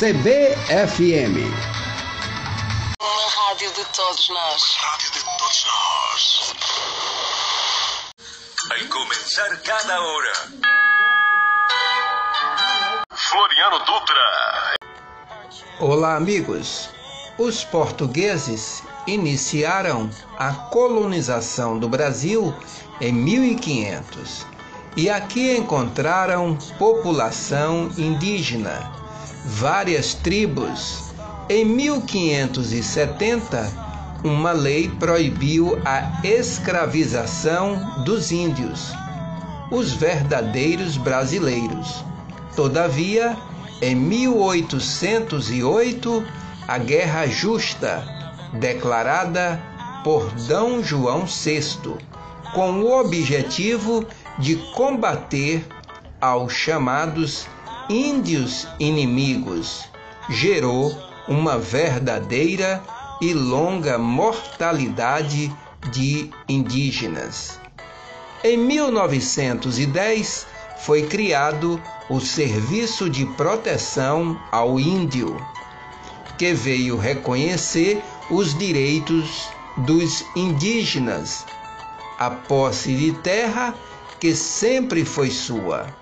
CBFM. Uma rádio de todos nós. Rádio de todos nós. Al comenzar cada hora. Floriano Dutra. Olá, amigos. Os portugueses iniciaram a colonização do Brasil em 1500 e aqui encontraram população indígena, várias tribos. Em 1570, uma lei proibiu a escravização dos índios, os verdadeiros brasileiros. Todavia, em 1808, a Guerra Justa, declarada por D. João VI, com o objetivo de combater aos chamados índios inimigos, gerou uma verdadeira e longa mortalidade de indígenas. Em 1910 foi criado o Serviço de Proteção ao Índio, que veio reconhecer os direitos dos indígenas, a posse de terra que sempre foi sua.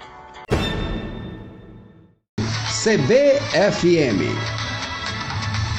CBFM